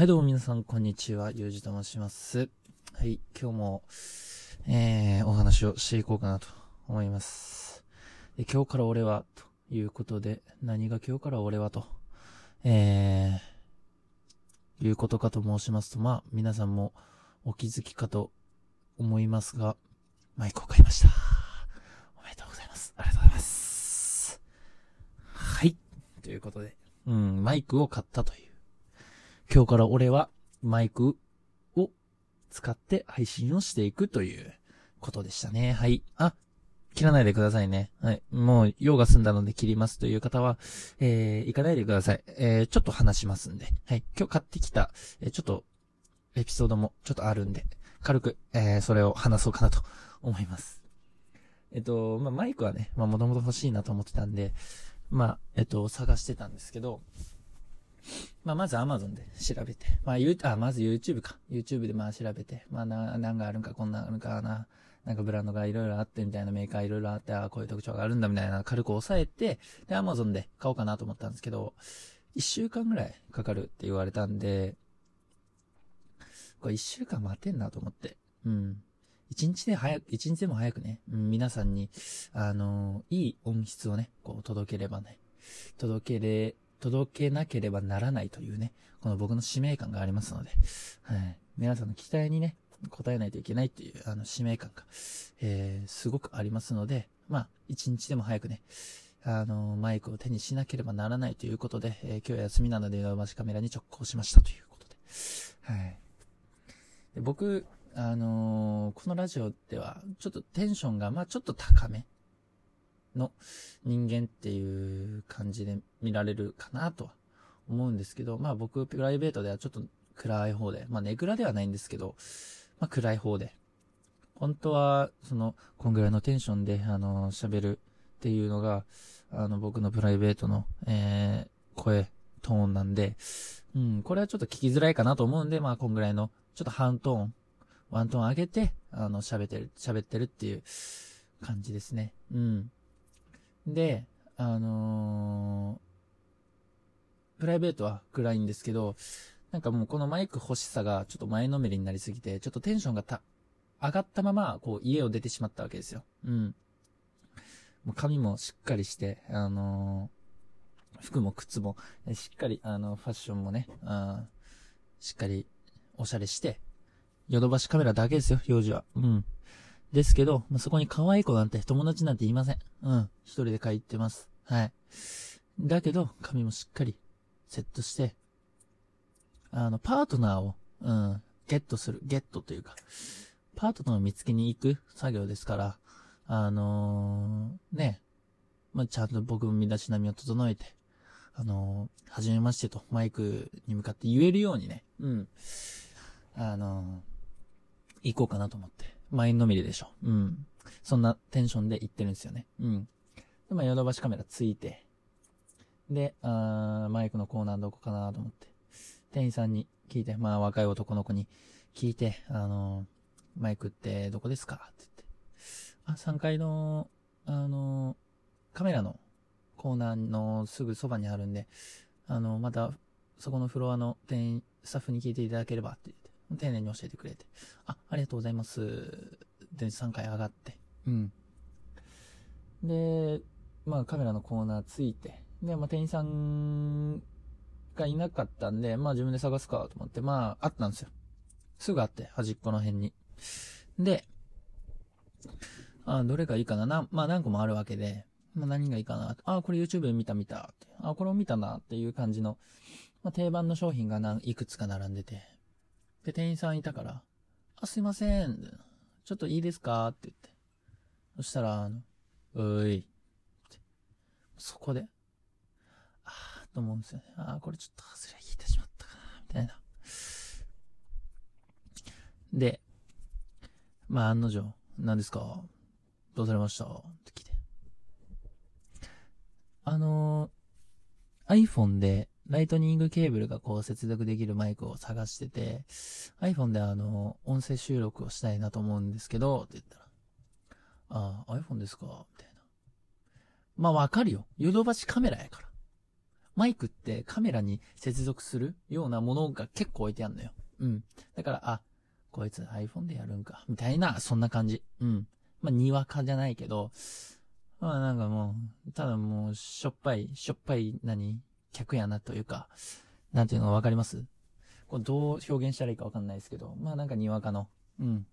はい、どうも皆さん、こんにちは。ゆうじと申します。はい、今日も、えー、お話をしていこうかなと思います。で今日から俺は、ということで、何が今日から俺はと、えー、いうことかと申しますと、まあ、皆さんもお気づきかと思いますが、マイクを買いました。おめでとうございます。ありがとうございます。はい。ということで、うん、マイクを買ったという。今日から俺はマイクを使って配信をしていくということでしたね。はい。あ、切らないでくださいね。はい。もう用が済んだので切りますという方は、えー、行かないでください。えー、ちょっと話しますんで。はい。今日買ってきた、えーちょっと、エピソードもちょっとあるんで、軽く、えー、それを話そうかなと思います。えっと、まあ、マイクはね、まあ、もともと欲しいなと思ってたんで、まあ、えっと、探してたんですけど、まあ、まず Amazon で調べて、まあ、ゆあ、まず YouTube か。YouTube でまあ調べて、まあ、な、なんがあるんか、こんなあるんかな。なんかブランドがいろいろあってみたいなメーカーいろいろあって、ああこういう特徴があるんだみたいな軽く押さえて、で、Amazon で買おうかなと思ったんですけど、一週間ぐらいかかるって言われたんで、これ一週間待てんなと思って。うん。一日で早く、一日でも早くね、うん皆さんに、あのいい音質をね、こう届ければね、届けれ、届けなければならないというね、この僕の使命感がありますので、はい。皆さんの期待にね、応えないといけないっていう、あの、使命感が、えー、すごくありますので、まあ、一日でも早くね、あの、マイクを手にしなければならないということで、えー今日は休みなので、ヨドバシカメラに直行しましたということで、はい。で僕、あのーこのラジオでは、ちょっとテンションが、まあちょっと高めの人間っていう感じで見られるかなとは思うんですけど、まあ僕、プライベートではちょっと暗い方で、まあネグラではないんですけど、まあ暗い方で、本当は、その、こんぐらいのテンションで、あの喋るっていうのが、あの、僕のプライベートの、えー、声、トーンなんで、うん、これはちょっと聞きづらいかなと思うんで、まあ、こんぐらいの、ちょっと半トーン、ワントーン上げて、あの、喋ってる、喋ってるっていう感じですね。うん。で、あのープライベートは暗いんですけど、なんかもうこのマイク欲しさがちょっと前のめりになりすぎて、ちょっとテンションがた、上がったまま、こう家を出てしまったわけですよ。うん。もう髪もしっかりして、あのー服も靴も、しっかり、あの、ファッションもね、あしっかり、おしゃれして、ヨドバシカメラだけですよ、幼児は。うん。ですけど、まあ、そこに可愛い子なんて友達なんていません。うん。一人で帰ってます。はい。だけど、髪もしっかり、セットして、あの、パートナーを、うん、ゲットする、ゲットというか、パートナーを見つけに行く作業ですから、あのーね、まあ、ちゃんと僕も身だしなみを整えて、あのー、はじめましてとマイクに向かって言えるようにね、うん。あのー行こうかなと思って。前のめりでしょ。うん。そんなテンションで行ってるんですよね。うん。で、まあ、ヨドバシカメラついて、で、あマイクのコーナーどこかなと思って、店員さんに聞いて、まあ、若い男の子に聞いて、あのーマイクってどこですかって言って。あ、3階の、あのーカメラのコーナーのすぐそばにあるんで、あの、また、そこのフロアの店員、スタッフに聞いていただければって、丁寧に教えてくれて、あ、ありがとうございます。で、3回上がって、うん。で、まあカメラのコーナーついて、で、まあ店員さんがいなかったんで、まあ自分で探すかと思って、まああったんですよ。すぐあって、端っこの辺に。で、あ、どれがいいかな？な、まあ何個もあるわけで、まあ何がいいかな。あ、これ YouTube 見た見た。あ、これを見たなっていう感じの、まあ定番の商品がいくつか並んでて。で、店員さんいたから、あ、すいません。ちょっといいですか？って言って。そしたら、あの、うい。そこで、あーと思うんですよね。あーこれちょっと外れ引いてしまったかな、みたいな。で、まあ案の定、何ですか？どうされました？って聞いて。あのー iPhone でライトニングケーブルがこう接続できるマイクを探してて、iPhone であの、音声収録をしたいなと思うんですけど、って言ったら、ああ、iPhone ですか？みたいな。まあわかるよ。ヨドバシカメラやから。マイクってカメラに接続するようなものが結構置いてあるのよ。うん。だから、あ、こいつ iPhone でやるんか、みたいな、そんな感じ。うん。まあ、にわかじゃないけど、まあなんかもう、ただもう、しょっぱい、しょっぱい何、客やなというか、なんていうのわかります？これどう表現したらいいかわかんないですけど、まあなんかにわかの、うん。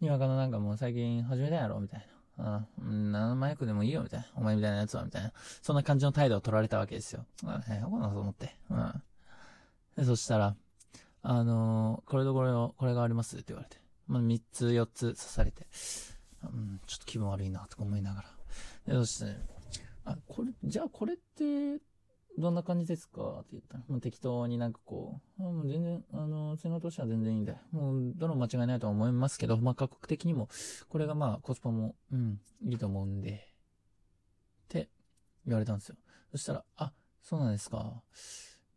にわかのなんかもう最近始めたやろみたいな。うん、何マイクでもいいよみたいな。お前みたいなやつはみたいな。そんな感じの態度を取られたわけですよ。あ、ね、よかなと思って。うん。で、そしたら、あのー、これとこれを、これがあります？って言われて。まあ、3つ、4つ刺されて。うん、ちょっと気分悪いな、とか思いながら。で、そして、あ、これ、じゃあこれって、どんな感じですか？って言ったら、もう適当になんかこう、あもう全然、あの、性能としては全然いいんで、もう、どの間違いないとは思いますけど、まあ、価格的にも、これがまあ、コスパも、うん、いいと思うんで、って言われたんですよ。そしたら、あ、そうなんですか。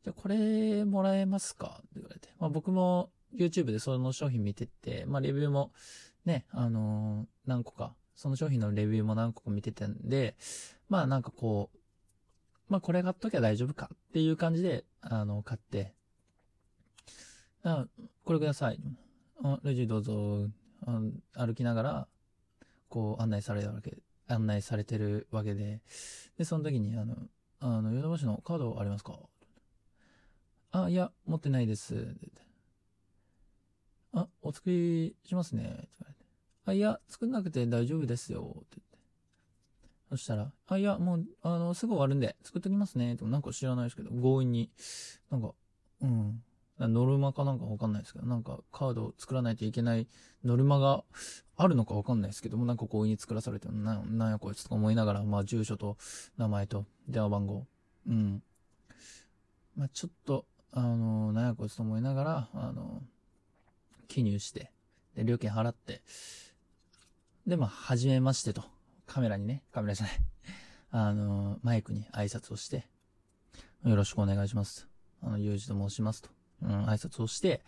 じゃ、これ、もらえますか？って言われて。まあ、僕も、YouTube でその商品見てて、まあ、レビューも、ね、あのー、何個か、その商品のレビューも何個か見てたんで、まあ、なんかこう、まあこれ買っときゃ大丈夫かっていう感じで、あの、買って、あ、これください。あ、レジどうぞ、歩きながら、こう案内されるわけ、案内されてるわけで、で、その時に、あの、あの、ヨドバシのカードありますか？あ、いや、持ってないです。あ、お作りしますね。って言われて。あ、いや、作んなくて大丈夫ですよ。ってそしたら、あ、いや、もう、あの、すぐ終わるんで、作っときますね。でもなんか知らないですけど、強引に、なんか、うん。ノルマかなんかわかんないですけど、なんかカードを作らないといけないノルマがあるのかわかんないですけども、なんか強引に作らされてな、なんやこいつとか思いながら、まあ住所と名前と電話番号、うん。まあちょっと、あの、なんやこいつと思いながら、あの、記入して、で、料金払って、で、まあ、はじめましてと。カメラにね、カメラじゃない あの、マイクに挨拶をして、よろしくお願いします。あの、ゆうじと申しますと。うん、挨拶をして、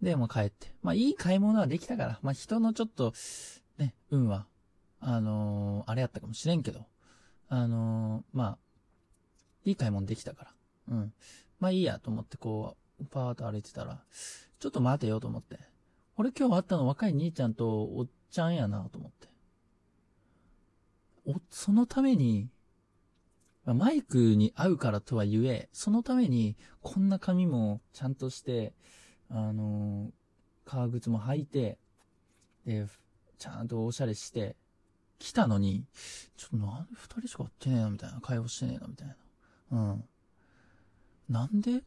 で、もう帰って。まあ、いい買い物はできたから、まあ、人のちょっと、ね、運は、あのー、あれやったかもしれんけど、あのー、まあ、いい買い物できたから。うん。まあいいやと思ってこう、パーッと歩いてたら、ちょっと待てよと思って。俺今日会ったの若い兄ちゃんとおっちゃんやなと思って。そのために、マイクに合うからとは言え、そのために、こんな髪もちゃんとして、あのー、革靴も履いて、で、ちゃんとおしゃれして、来たのに、ちょっとなんで二人しか会ってねえな、みたいな。会話してねえな、みたいな。うん。なんで？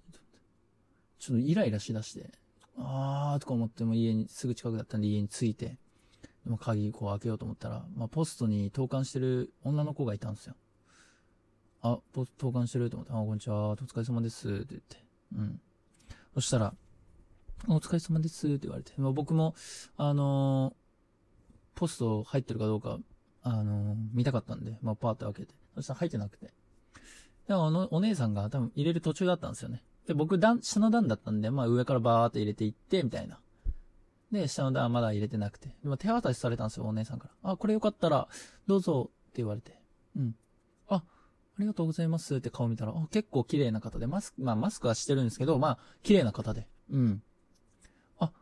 ちょっとイライラしだして、あーとか思っても家に、すぐ近くだったんで家に着いて、でも鍵こう開けようと思ったら、まあ、ポストに投函してる女の子がいたんですよ。あ、ポスト投函してると思って、あ、こんにちは、お疲れ様です、って言って。うん。そしたら、お疲れ様です、って言われて。まあ、僕も、あのー、ポスト入ってるかどうか、あのー、見たかったんで、まあ、パーって開けて。そしたら入ってなくて。でも、あの、お姉さんが多分入れる途中だったんですよね。で、僕、段、下の段だったんで、まあ、上からバーって入れていって、みたいな。で、下の段はまだ入れてなくて。でも手渡しされたんですよ、お姉さんから。あ、これよかったら、どうぞって言われて。うん。あ、ありがとうございますって顔見たら、あ、結構綺麗な方で、マスク、まあマスクはしてるんですけど、まあ、綺麗な方で。うん。あ、こ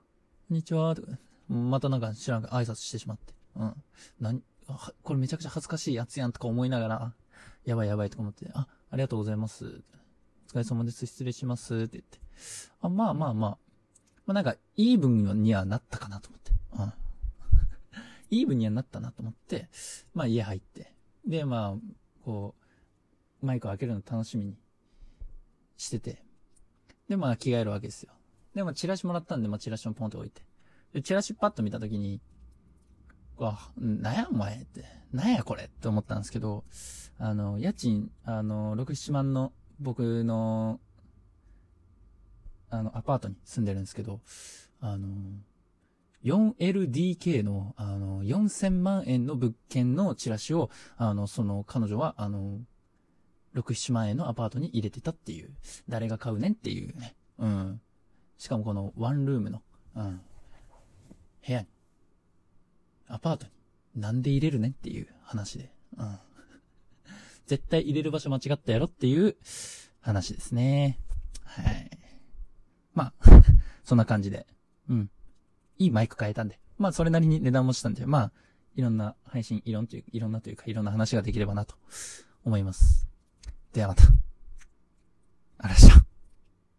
んにちは、とか、またなんか知らんか挨拶してしまって。うん。な、これめちゃくちゃ恥ずかしいやつやんとか思いながら、やばいやばいとか思って、あ、ありがとうございます。お疲れ様です。失礼します。って言って。あ、まあまあまあ、まあなんか、イーブンにはなったかなと思って。うん。イーブンにはなったなと思って、まあ家入って。で、まあ、こう、マイクを開けるの楽しみにしてて。で、まあ着替えるわけですよ。で、もチラシもらったんで、まあチラシもポンと置いて。で、チラシパッと見たときに、わ、なんやお前って、なんやこれって思ったんですけど、あの、家賃、あの、6、7万の僕のあの、アパートに住んでるんですけど、あの、4LDK の、あの、4000万円の物件のチラシを、あの、その彼女は、あの、6、7万円のアパートに入れてたっていう、誰が買うねんっていうね。うん。しかもこのワンルームの、うん。部屋に、アパートに、なんで入れるねんっていう話で。うん。絶対入れる場所間違ったやろっていう話ですね。はい。まあ、そんな感じで。うん。いいマイク変えたんで。まあ、それなりに値段もしたんで、まあ、いろんな配信、いろんという、いろんなというか、いろんな話ができればなと思います。ではまた。あらした。